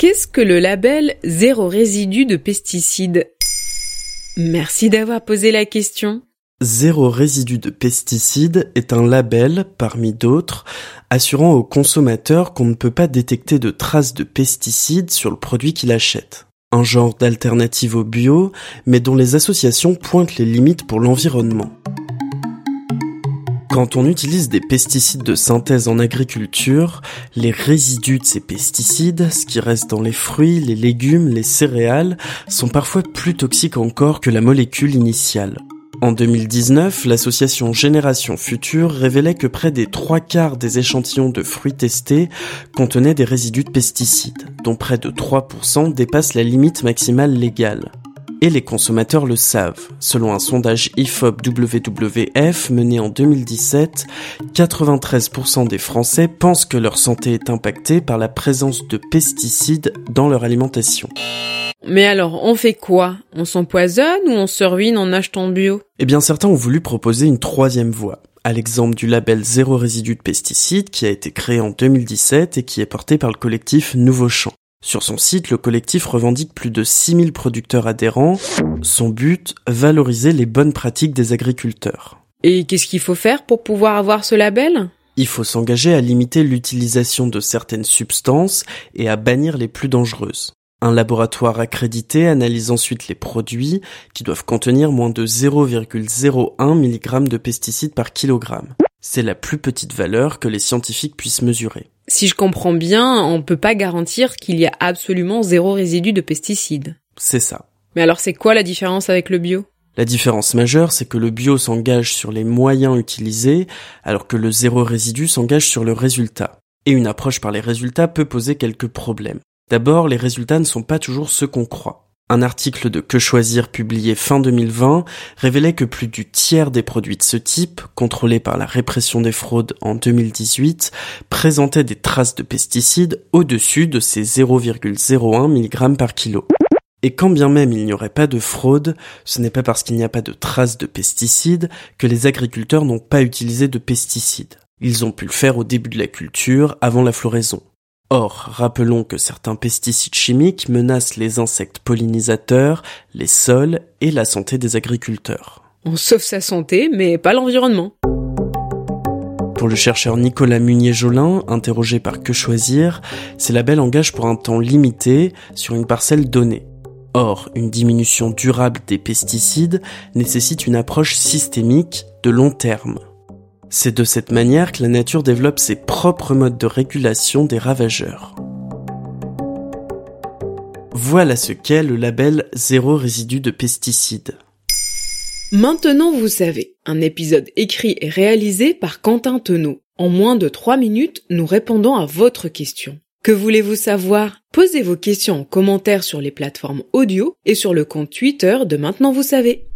Qu'est-ce que le label zéro résidu de pesticides? Merci d'avoir posé la question. Zéro résidu de pesticides est un label, parmi d'autres, assurant aux consommateurs qu'on ne peut pas détecter de traces de pesticides sur le produit qu'il achète. Un genre d'alternative au bio, mais dont les associations pointent les limites pour l'environnement. Quand on utilise des pesticides de synthèse en agriculture, les résidus de ces pesticides, ce qui reste dans les fruits, les légumes, les céréales, sont parfois plus toxiques encore que la molécule initiale. En 2019, l'association Génération Future révélait que près des trois quarts des échantillons de fruits testés contenaient des résidus de pesticides, dont près de 3% dépassent la limite maximale légale. Et les consommateurs le savent. Selon un sondage IFOP WWF mené en 2017, 93% des Français pensent que leur santé est impactée par la présence de pesticides dans leur alimentation. Mais alors, on fait quoi? On s'empoisonne ou on se ruine en achetant bio? Eh bien, certains ont voulu proposer une troisième voie, à l'exemple du label Zéro résidu de pesticides qui a été créé en 2017 et qui est porté par le collectif Nouveau Champ. Sur son site, le collectif revendique plus de 6000 producteurs adhérents. Son but, valoriser les bonnes pratiques des agriculteurs. Et qu'est-ce qu'il faut faire pour pouvoir avoir ce label? Il faut s'engager à limiter l'utilisation de certaines substances et à bannir les plus dangereuses. Un laboratoire accrédité analyse ensuite les produits qui doivent contenir moins de 0,01 mg de pesticides par kilogramme. C'est la plus petite valeur que les scientifiques puissent mesurer. Si je comprends bien, on peut pas garantir qu'il y a absolument zéro résidu de pesticides. C'est ça. Mais alors c'est quoi la différence avec le bio? La différence majeure, c'est que le bio s'engage sur les moyens utilisés, alors que le zéro résidu s'engage sur le résultat. Et une approche par les résultats peut poser quelques problèmes. D'abord, les résultats ne sont pas toujours ceux qu'on croit. Un article de Que choisir publié fin 2020 révélait que plus du tiers des produits de ce type, contrôlés par la répression des fraudes en 2018, présentaient des traces de pesticides au-dessus de ces 0,01 mg par kilo. Et quand bien même il n'y aurait pas de fraude, ce n'est pas parce qu'il n'y a pas de traces de pesticides que les agriculteurs n'ont pas utilisé de pesticides. Ils ont pu le faire au début de la culture, avant la floraison. Or, rappelons que certains pesticides chimiques menacent les insectes pollinisateurs, les sols et la santé des agriculteurs. On sauve sa santé, mais pas l'environnement. Pour le chercheur Nicolas Munier-Jolin, interrogé par Que choisir, ces labels engagent pour un temps limité sur une parcelle donnée. Or, une diminution durable des pesticides nécessite une approche systémique de long terme. C'est de cette manière que la nature développe ses propres modes de régulation des ravageurs. Voilà ce qu'est le label zéro résidu de pesticides. Maintenant vous savez, un épisode écrit et réalisé par Quentin Tenot. En moins de 3 minutes, nous répondons à votre question. Que voulez-vous savoir? Posez vos questions en commentaire sur les plateformes audio et sur le compte Twitter de Maintenant vous savez.